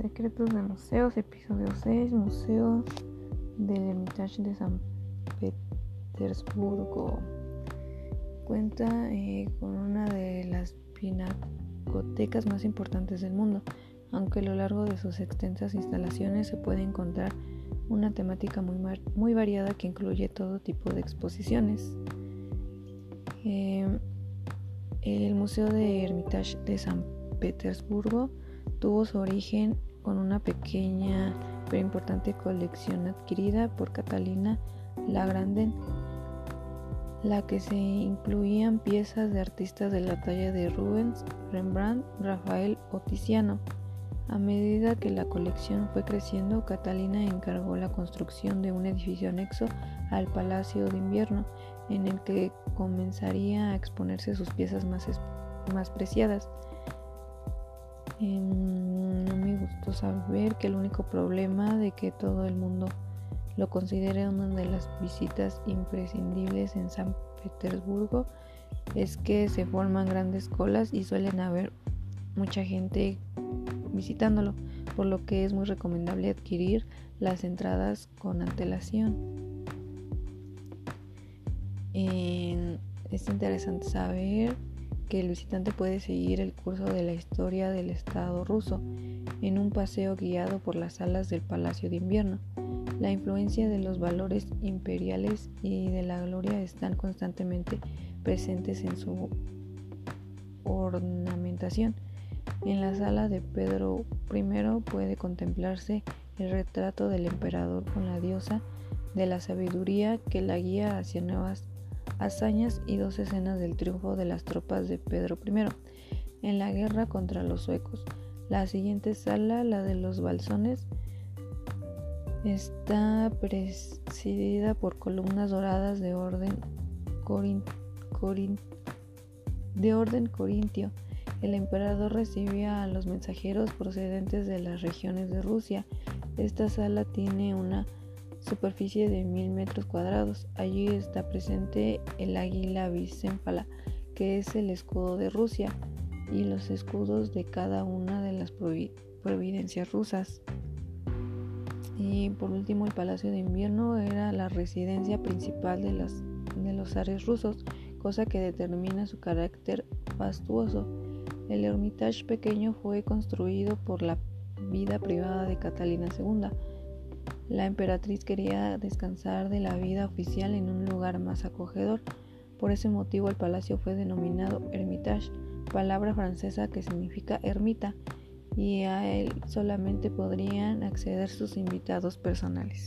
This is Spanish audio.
Secretos de Museos, episodio 6, Museo del Hermitage de San Petersburgo. Cuenta eh, con una de las pinacotecas más importantes del mundo, aunque a lo largo de sus extensas instalaciones se puede encontrar una temática muy, muy variada que incluye todo tipo de exposiciones. Eh, el Museo de Hermitage de San Petersburgo tuvo su origen con una pequeña pero importante colección adquirida por Catalina la Grande, la que se incluían piezas de artistas de la talla de Rubens, Rembrandt, Rafael o Tiziano. A medida que la colección fue creciendo, Catalina encargó la construcción de un edificio anexo al Palacio de Invierno, en el que comenzaría a exponerse sus piezas más, más preciadas. No saber que el único problema de que todo el mundo lo considere una de las visitas imprescindibles en San Petersburgo es que se forman grandes colas y suelen haber mucha gente visitándolo, por lo que es muy recomendable adquirir las entradas con antelación. es interesante saber que el visitante puede seguir el curso de la historia del Estado ruso en un paseo guiado por las salas del Palacio de Invierno. La influencia de los valores imperiales y de la gloria están constantemente presentes en su ornamentación. En la sala de Pedro I puede contemplarse el retrato del emperador con la diosa de la sabiduría que la guía hacia nuevas hazañas y dos escenas del triunfo de las tropas de Pedro I en la guerra contra los suecos. La siguiente sala, la de los balsones, está presidida por columnas doradas de orden, de orden corintio. El emperador recibía a los mensajeros procedentes de las regiones de Rusia. Esta sala tiene una superficie de mil metros cuadrados. Allí está presente el águila bicéfala, que es el escudo de Rusia, y los escudos de cada una de las providencias rusas. Y por último, el Palacio de Invierno era la residencia principal de, de los zares rusos, cosa que determina su carácter fastuoso. El Hermitage pequeño fue construido por la vida privada de Catalina II la emperatriz quería descansar de la vida oficial en un lugar más acogedor. Por ese motivo el palacio fue denominado Hermitage, palabra francesa que significa ermita, y a él solamente podrían acceder sus invitados personales.